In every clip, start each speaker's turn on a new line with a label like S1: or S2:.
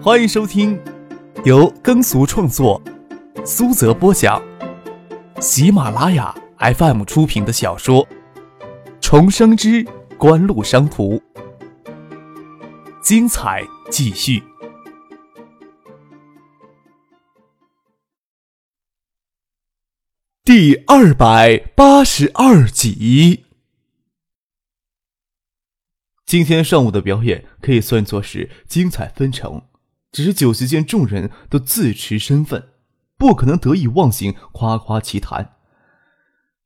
S1: 欢迎收听由耕俗创作、苏泽播讲、喜马拉雅 FM 出品的小说《重生之官路商途》，精彩继续，第二百八十二集。今天上午的表演可以算作是精彩纷呈，只是酒席间众人都自持身份，不可能得意忘形夸夸其谈。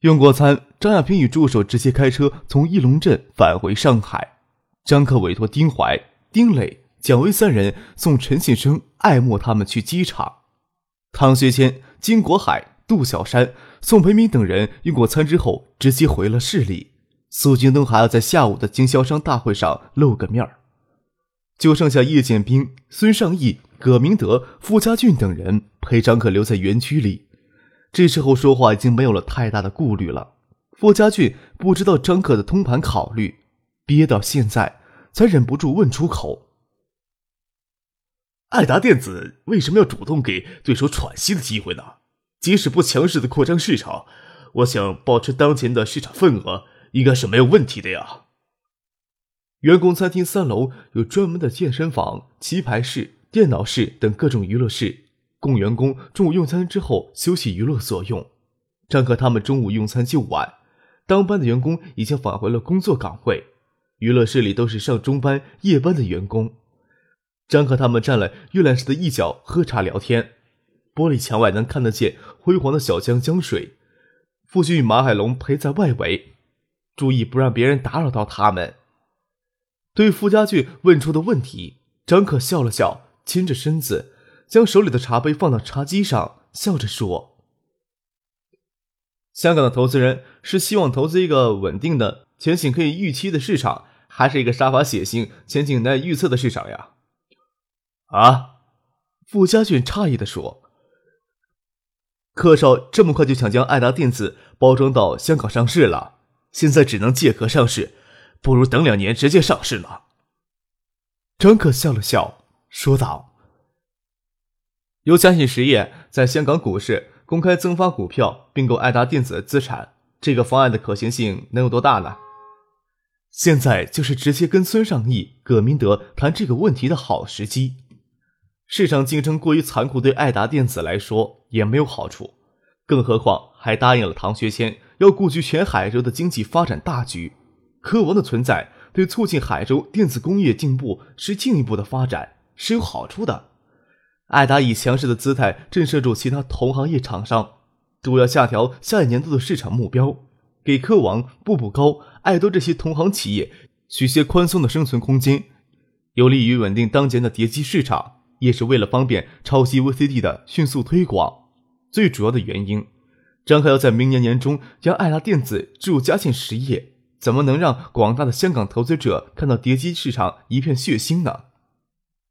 S1: 用过餐，张亚平与助手直接开车从义龙镇返回上海。张克委托丁怀、丁磊、蒋薇三人送陈信生、艾默他们去机场。唐学谦、金国海、杜小山、宋培明等人用过餐之后，直接回了市里。苏京东还要在下午的经销商大会上露个面儿，就剩下叶剑兵、孙尚义、葛明德、傅家俊等人陪张克留在园区里。这时候说话已经没有了太大的顾虑了。傅家俊不知道张克的通盘考虑，憋到现在才忍不住问出口：“
S2: 爱达电子为什么要主动给对手喘息的机会呢？即使不强势的扩张市场，我想保持当前的市场份额。”应该是没有问题的呀。
S1: 员工餐厅三楼有专门的健身房、棋牌室、电脑室等各种娱乐室，供员工中午用餐之后休息娱乐所用。张克他们中午用餐就晚，当班的员工已经返回了工作岗位，娱乐室里都是上中班、夜班的员工。张克他们站了阅览室的一角喝茶聊天，玻璃墙外能看得见辉煌的小江江水。父亲与马海龙陪在外围。注意不让别人打扰到他们。对傅家俊问出的问题，张可笑了笑，倾着身子，将手里的茶杯放到茶几上，笑着说：“香港的投资人是希望投资一个稳定的、前景可以预期的市场，还是一个杀伐血腥、前景难预测的市场呀？”
S2: 啊！
S1: 傅家俊诧异的说：“柯少这么快就想将爱达电子包装到香港上市了？”现在只能借壳上市，不如等两年直接上市了。张可笑了笑，说道：“由嘉信实业在香港股市公开增发股票，并购爱达电子的资产，这个方案的可行性能有多大呢？”现在就是直接跟孙尚义、葛明德谈这个问题的好时机。市场竞争过于残酷，对爱达电子来说也没有好处，更何况还答应了唐学谦。要顾及全海州的经济发展大局，科王的存在对促进海州电子工业进步是进一步的发展是有好处的。爱达以强势的姿态震慑住其他同行业厂商，主要下调下一年度的市场目标，给科王、步步高、爱多这些同行企业许些宽松的生存空间，有利于稳定当前的叠机市场，也是为了方便超级 VCD 的迅速推广。最主要的原因。张克要在明年年中将爱达电子置入嘉信实业，怎么能让广大的香港投资者看到叠机市场一片血腥呢？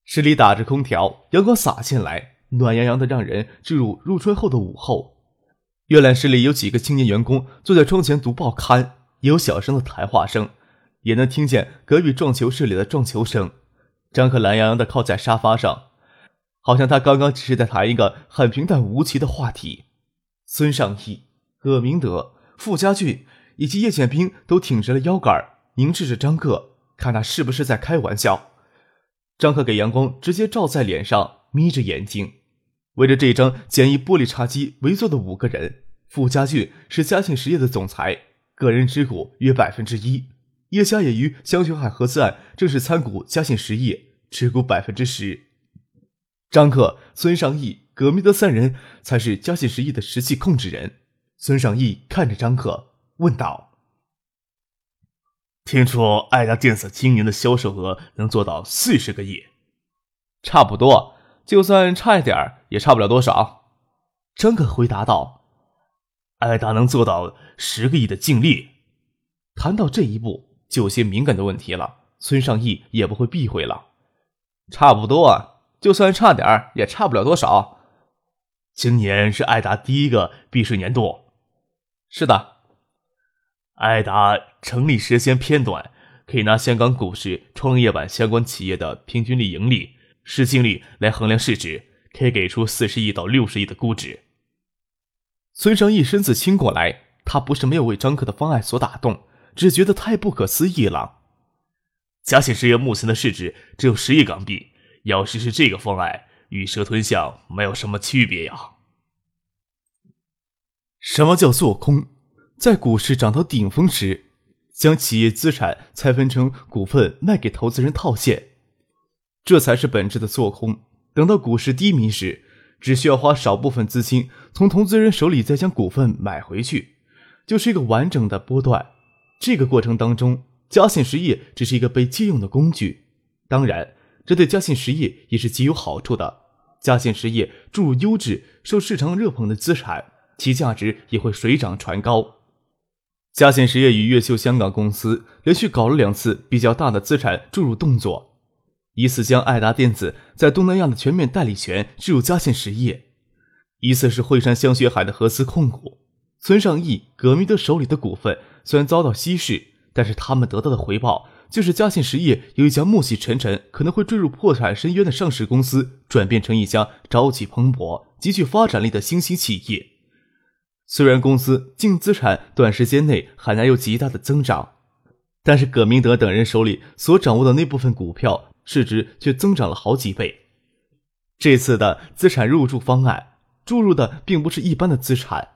S1: 室里打着空调，阳光洒进来，暖洋洋的，让人置入入春后的午后。阅览室里有几个青年员工坐在窗前读报刊，也有小声的谈话声，也能听见隔壁撞球室里的撞球声。张克懒洋洋地靠在沙发上，好像他刚刚只是在谈一个很平淡无奇的话题。孙尚义、葛明德、傅家俊以及叶剑兵都挺直了腰杆，凝视着张克，看他是不是在开玩笑。张克给阳光直接照在脸上，眯着眼睛。围着这张简易玻璃茶几围坐的五个人，傅家俊是嘉信实业的总裁，个人持股约百分之一；叶家也于香泉海合资案正式参股嘉信实业，持股百分之十。张克、孙尚义。葛明德三人才是嘉信实业的实际控制人。孙尚义看着张克问道：“
S2: 听说爱达电子今年的销售额能做到四十个亿，
S1: 差不多，就算差一点也差不了多少。”张克回答道：“
S2: 爱达能做到十个亿的净利。”
S1: 谈到这一步，就有些敏感的问题了。孙尚义也不会避讳了：“差不多，就算差点也差不了多少。”
S2: 今年是爱达第一个避税年度，
S1: 是的。
S2: 爱达成立时间偏短，可以拿香港股市创业板相关企业的平均利盈利市净率来衡量市值，可以给出四十亿到六十亿的估值。
S1: 孙尚义身子倾过来，他不是没有为张克的方案所打动，只觉得太不可思议了。
S2: 嘉信实业目前的市值只有十亿港币，要实施这个方案，与蛇吞象没有什么区别呀。
S1: 什么叫做空？在股市涨到顶峰时，将企业资产拆分成股份卖给投资人套现，这才是本质的做空。等到股市低迷时，只需要花少部分资金从投资人手里再将股份买回去，就是一个完整的波段。这个过程当中，嘉信实业只是一个被借用的工具。当然，这对嘉信实业也是极有好处的。嘉信实业注入优质、受市场热捧的资产。其价值也会水涨船高。嘉信实业与越秀香港公司连续搞了两次比较大的资产注入动作，一次将爱达电子在东南亚的全面代理权置入嘉信实业，一次是惠山香雪海的合资控股。村上义、葛明德手里的股份虽然遭到稀释，但是他们得到的回报就是嘉信实业由一家暮气沉沉、可能会坠入破产深渊的上市公司，转变成一家朝气蓬勃、极具发展力的新兴企业。虽然公司净资产短时间内很难有极大的增长，但是葛明德等人手里所掌握的那部分股票市值却增长了好几倍。这次的资产入驻方案注入的并不是一般的资产，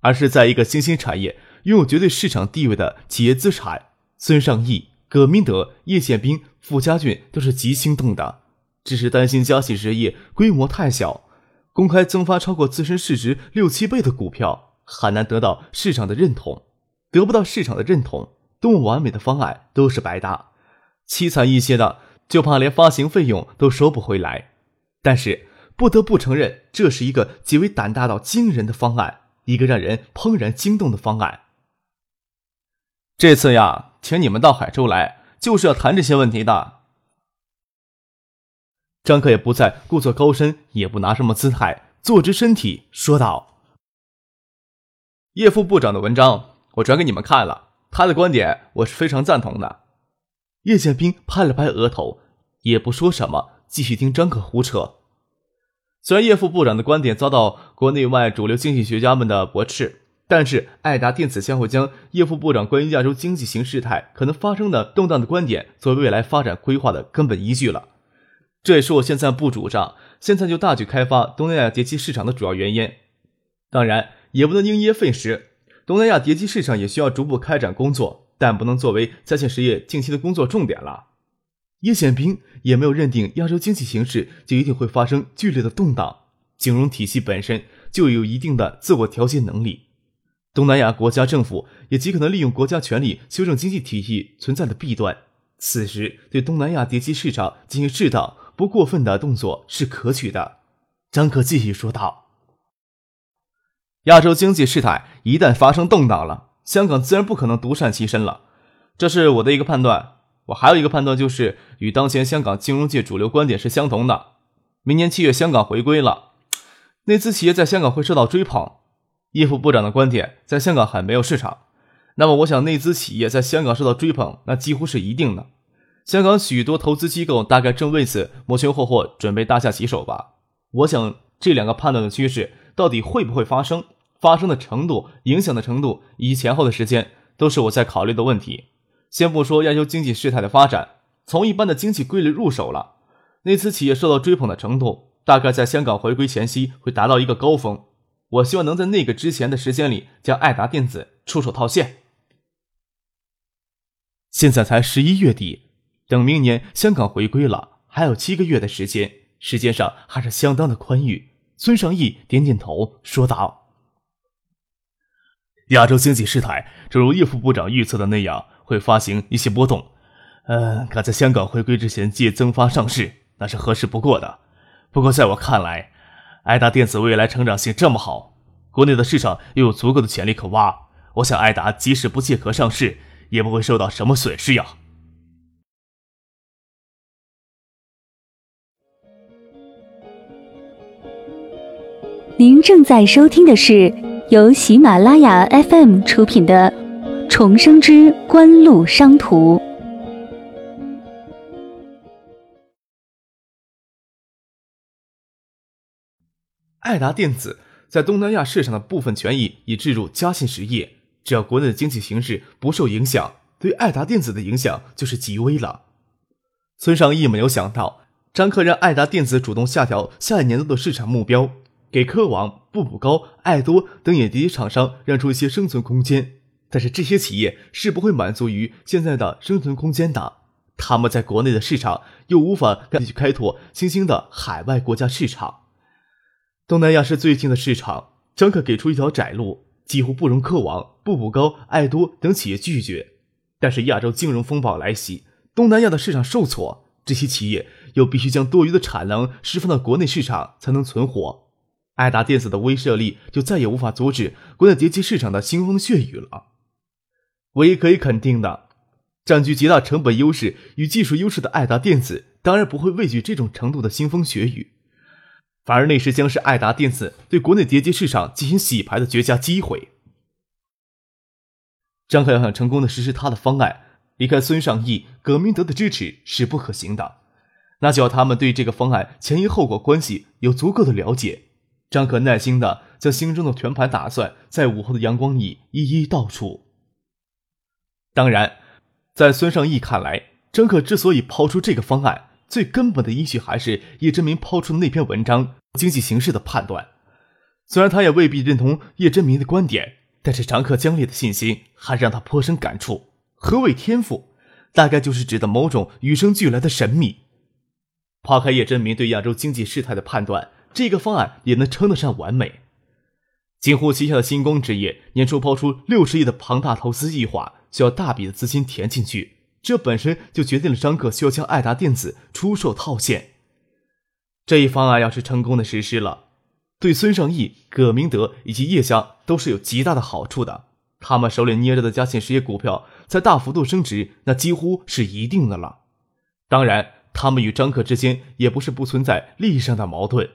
S1: 而是在一个新兴产业拥有绝对市场地位的企业资产。孙尚义、葛明德、叶建兵、傅家俊都是极心动的，只是担心嘉信实业规模太小，公开增发超过自身市值六七倍的股票。很难得到市场的认同，得不到市场的认同，多么完美的方案都是白搭。凄惨一些的，就怕连发行费用都收不回来。但是不得不承认，这是一个极为胆大到惊人的方案，一个让人怦然惊动的方案。这次呀，请你们到海州来，就是要谈这些问题的。张克也不再故作高深，也不拿什么姿态，坐直身体说道。叶副部长的文章我转给你们看了，他的观点我是非常赞同的。叶剑兵拍了拍额头，也不说什么，继续听张可胡扯。虽然叶副部长的观点遭到国内外主流经济学家们的驳斥，但是爱达电子将会将叶副部长关于亚洲经济形势态可能发生的动荡的观点作为未来发展规划的根本依据了。这也是我现在不主张现在就大举开发东南亚碟机市场的主要原因。当然。也不能因噎废食，东南亚碟机市场也需要逐步开展工作，但不能作为嘉信实业近期的工作重点了。叶显兵也没有认定亚洲经济形势就一定会发生剧烈的动荡，金融体系本身就有一定的自我调节能力，东南亚国家政府也极可能利用国家权力修正经济体系存在的弊端，此时对东南亚碟机市场进行适当不过分的动作是可取的。张克继续说道。亚洲经济事态一旦发生动荡了，香港自然不可能独善其身了，这是我的一个判断。我还有一个判断，就是与当前香港金融界主流观点是相同的。明年七月香港回归了，内资企业在香港会受到追捧。叶副部长的观点，在香港很没有市场。那么，我想内资企业在香港受到追捧，那几乎是一定的。香港许多投资机构大概正为此摩拳霍霍，准备大下其手吧。我想这两个判断的趋势。到底会不会发生？发生的程度、影响的程度以及前后的时间，都是我在考虑的问题。先不说亚洲经济事态的发展，从一般的经济规律入手了。那次企业受到追捧的程度，大概在香港回归前夕会达到一个高峰。我希望能在那个之前的时间里，将爱达电子出手套现。现在才十一月底，等明年香港回归了，还有七个月的时间，时间上还是相当的宽裕。孙尚义点点头，说道：“
S2: 亚洲经济事态，正如叶副部长预测的那样，会发行一些波动。嗯，赶在香港回归之前借增发上市，那是合适不过的。不过，在我看来，爱达电子未来成长性这么好，国内的市场又有足够的潜力可挖，我想爱达即使不借壳上市，也不会受到什么损失呀。”
S3: 您正在收听的是由喜马拉雅 FM 出品的《重生之官路商途》。
S1: 爱达电子在东南亚市场的部分权益已置入嘉信实业，只要国内的经济形势不受影响，对爱达电子的影响就是极微了。孙尚义没有想到，张克让爱达电子主动下调下一年度的市场目标，给科网、步步高、爱多等眼碟厂商让出一些生存空间。但是这些企业是不会满足于现在的生存空间的，他们在国内的市场又无法继续开拓新兴的海外国家市场。东南亚是最近的市场，张克给出一条窄路，几乎不容科网、步步高、爱多等企业拒绝。但是亚洲金融风暴来袭，东南亚的市场受挫，这些企业又必须将多余的产能释放到国内市场才能存活。爱达电子的威慑力就再也无法阻止国内碟机市场的腥风血雨了。唯一可以肯定的，占据极大成本优势与技术优势的爱达电子，当然不会畏惧这种程度的腥风血雨，反而那时将是爱达电子对国内碟机市场进行洗牌的绝佳机会。张克要想成功的实施他的方案，离开孙尚义、葛明德的支持是不可行的，那就要他们对这个方案前因后果关系有足够的了解。张可耐心的将心中的全盘打算在午后的阳光里一一道出。当然，在孙尚义看来，张可之所以抛出这个方案，最根本的依据还是叶真明抛出的那篇文章经济形势的判断。虽然他也未必认同叶真明的观点，但是张克将烈的信心还让他颇深感触。何谓天赋？大概就是指的某种与生俱来的神秘。抛开叶真明对亚洲经济事态的判断，这个方案也能称得上完美。锦湖旗下的星光纸业年初抛出六十亿的庞大投资计划。需要大笔的资金填进去，这本身就决定了张克需要将爱达电子出售套现。这一方案要是成功的实施了，对孙尚义、葛明德以及叶家都是有极大的好处的。他们手里捏着的嘉信实业股票在大幅度升值，那几乎是一定的了。当然，他们与张克之间也不是不存在利益上的矛盾。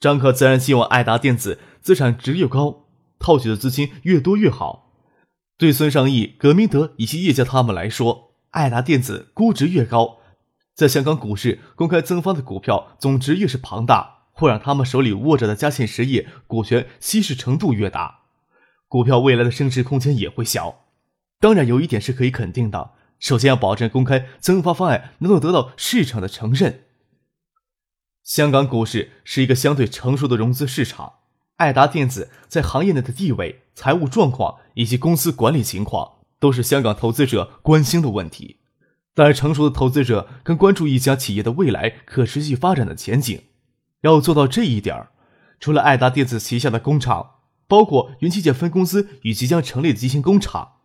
S1: 张克自然希望爱达电子资产值越高，套取的资金越多越好。对孙尚义、葛明德以及叶家他们来说，爱达电子估值越高，在香港股市公开增发的股票总值越是庞大，会让他们手里握着的嘉信实业股权稀释程度越大，股票未来的升值空间也会小。当然，有一点是可以肯定的：首先要保证公开增发方案能够得到市场的承认。香港股市是一个相对成熟的融资市场。爱达电子在行业内的地位、财务状况以及公司管理情况，都是香港投资者关心的问题。但成熟的投资者更关注一家企业的未来可持续发展的前景。要做到这一点除了爱达电子旗下的工厂，包括云器件分公司与即将成立的机芯工厂，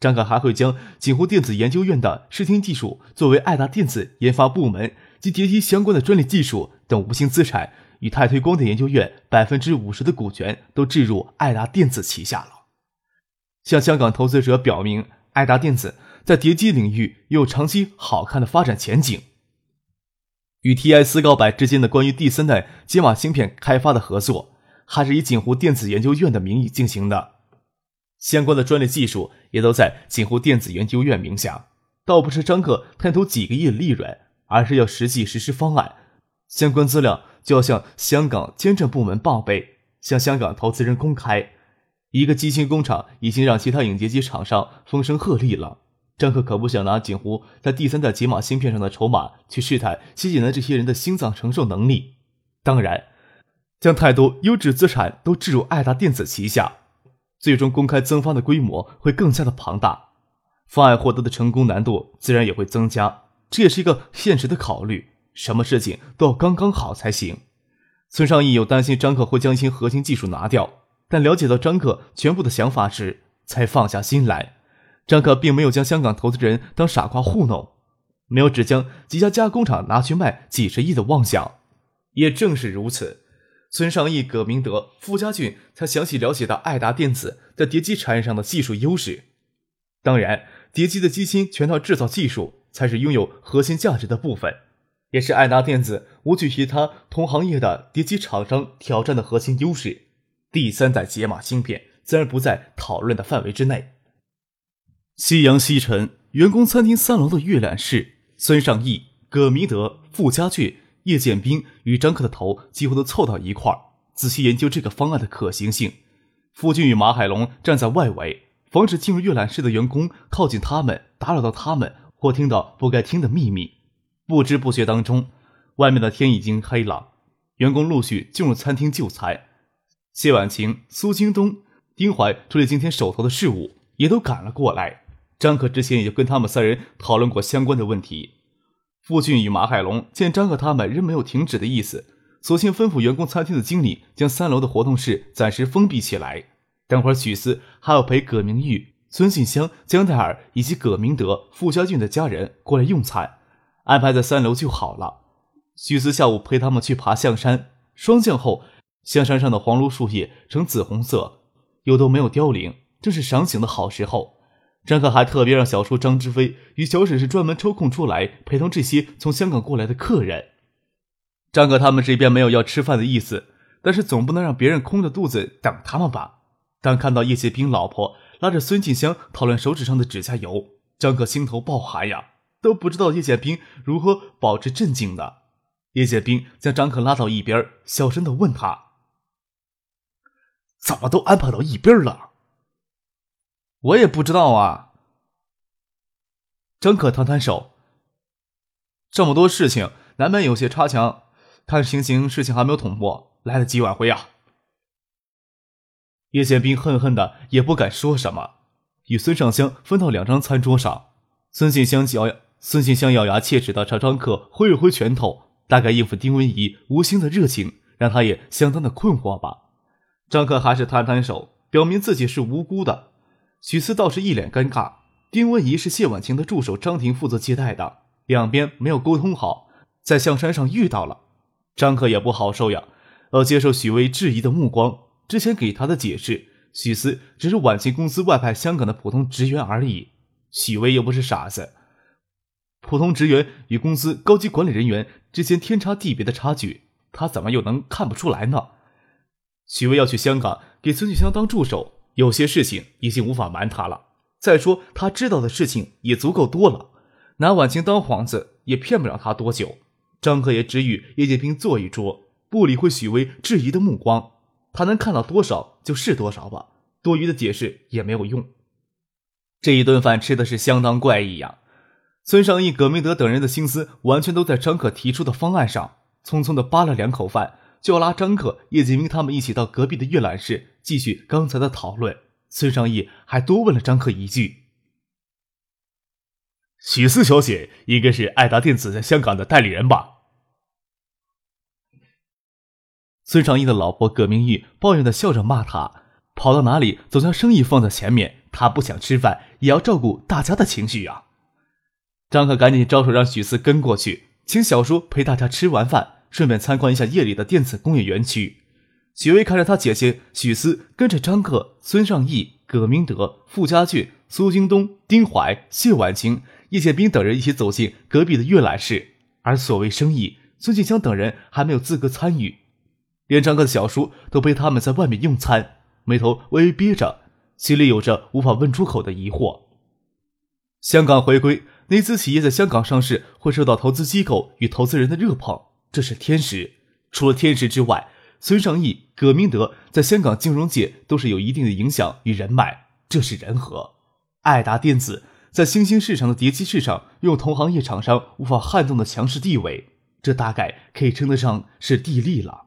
S1: 张凯还会将锦湖电子研究院的视听技术作为爱达电子研发部门及叠机相关的专利技术等无形资产。与泰推光电研究院百分之五十的股权都置入爱达电子旗下了，向香港投资者表明，爱达电子在叠机领域有长期好看的发展前景。与 TI 思高百之间的关于第三代解码芯片开发的合作，还是以锦湖电子研究院的名义进行的，相关的专利技术也都在锦湖电子研究院名下。倒不是张克贪图几个亿的利润，而是要实际实施方案，相关资料。就要向香港监证部门报备，向香港投资人公开。一个机芯工厂已经让其他影碟机厂商风声鹤唳了。张克可不想拿锦湖在第三代解码芯片上的筹码去试探西锦南这些人的心脏承受能力。当然，将太多优质资产都置入爱达电子旗下，最终公开增发的规模会更加的庞大，方案获得的成功难度自然也会增加。这也是一个现实的考虑。什么事情都要刚刚好才行。孙尚义有担心张克会将一些核心技术拿掉，但了解到张克全部的想法时，才放下心来。张克并没有将香港投资人当傻瓜糊弄，没有只将几家加工厂拿去卖几十亿的妄想。也正是如此，孙尚义、葛明德、傅家俊才详细了解到爱达电子在叠机产业上的技术优势。当然，叠机的机芯全套制造技术才是拥有核心价值的部分。也是爱达电子无惧其他同行业的叠机厂商挑战的核心优势。第三代解码芯片自然不在讨论的范围之内。夕阳西沉，员工餐厅三楼的阅览室，孙尚义、葛明德、傅家俊
S2: 叶剑兵与张克的头几乎都凑到一块儿，仔细研究这个方案的可行性。傅俊与马海龙站在外围，防止进入阅览室的员工靠近他们，打扰到他们或听到不该听的秘密。不知不觉当中，外面的天已经黑了，员工陆续进入餐厅就餐。谢婉晴、苏京东、丁怀处理今天手头的事务，也都赶了过来。张可之前也就跟他们三人讨论过相关的问题。傅俊与马海龙见张可他们仍没有停止的意思，索性吩咐员工餐厅的经理将三楼的活动室暂时封闭起来。等会儿许思还要陪葛明玉、孙信香、江黛尔以及葛明德、傅家俊的家人过来用餐，安排在三楼就好了。徐思下午陪他们去爬象山，霜降后象山上的黄芦树叶呈紫红色，又都没有凋零，正是赏景的好时候。张可还特别让小叔张之飞与小沈是专门抽空出来陪同这些从香港过来的客人。张可他们这边没有要吃饭的意思，但是总不能让别人空着肚子等他们吧？当看到叶剑兵老婆拉着孙静香讨论手指上的指甲油，张可心头爆寒呀，都不知道叶剑兵如何保持镇静的。叶剑兵将张可拉到一边，小声的问他：“怎么都安排到一边了？”
S1: 我也不知道啊。
S2: 张可摊摊手，
S1: 这么多事情，难免有些差强。看情形，事情还没有捅破，来得及挽回啊。
S2: 叶剑兵恨恨的，也不敢说什么。与孙尚香分到两张餐桌上，孙静香咬孙信香咬牙切齿的朝张可挥了挥拳头，大概应付丁文怡无心的热情，让他也相当的困惑吧。
S1: 张可还是摊摊手，表明自己是无辜的。许思倒是一脸尴尬。丁文怡是谢婉晴的助手张婷负责接待的，两边没有沟通好，在象山上遇到了。张可也不好受呀，要接受许巍质疑的目光。之前给他的解释，许思只是婉晴公司外派香港的普通职员而已。许巍又不是傻子，普通职员与公司高级管理人员之间天差地别的差距，他怎么又能看不出来呢？许巍要去香港给孙俊香当助手。有些事情已经无法瞒他了。再说，他知道的事情也足够多了，拿婉晴当幌子也骗不了他多久。张克也只与叶剑平坐一桌，不理会许巍质疑的目光。他能看到多少就是多少吧，多余的解释也没有用。这一顿饭吃的是相当怪异呀。孙尚义、葛明德等人的心思完全都在张克提出的方案上，匆匆的扒了两口饭。就要拉张克、叶剑明他们一起到隔壁的阅览室继续刚才的讨论。孙尚义还多问了张克一句：“
S2: 许思小姐应该是爱达电子在香港的代理人吧？”
S1: 孙尚义的老婆葛明玉抱怨的笑着骂他：“跑到哪里总将生意放在前面，他不想吃饭也要照顾大家的情绪啊！”张克赶紧招手让许思跟过去，请小叔陪大家吃完饭。顺便参观一下夜里的电子工业园区。许巍看着他姐姐许思跟着张克、孙尚义、葛明德、傅家俊、苏京东、丁怀、谢婉清、叶剑兵等人一起走进隔壁的阅览室，而所谓生意，孙静香等人还没有资格参与。连张克的小叔都被他们在外面用餐，眉头微微憋着，心里有着无法问出口的疑惑。香港回归，内资企业在香港上市会受到投资机构与投资人的热捧。这是天时。除了天时之外，孙尚义、葛明德在香港金融界都是有一定的影响与人脉，这是人和。爱达电子在新兴市场的叠机市场用同行业厂商无法撼动的强势地位，这大概可以称得上是地利了。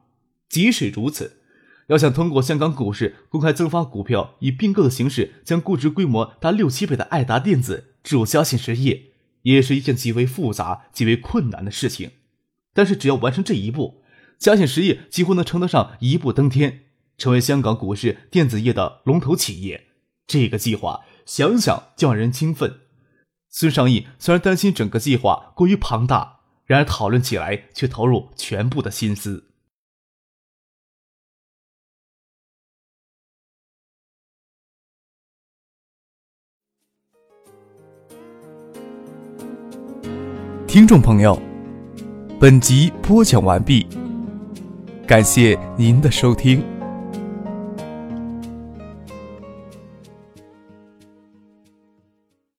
S1: 即使如此，要想通过香港股市公开增发股票，以并购的形式将估值规模达六七倍的爱达电子置入嘉信实业，也是一件极为复杂、极为困难的事情。但是只要完成这一步，嘉信实业几乎能称得上一步登天，成为香港股市电子业的龙头企业。这个计划想想就让人兴奋。孙尚义虽然担心整个计划过于庞大，然而讨论起来却投入全部的心思。听众朋友。本集播讲完毕，感谢您的收听。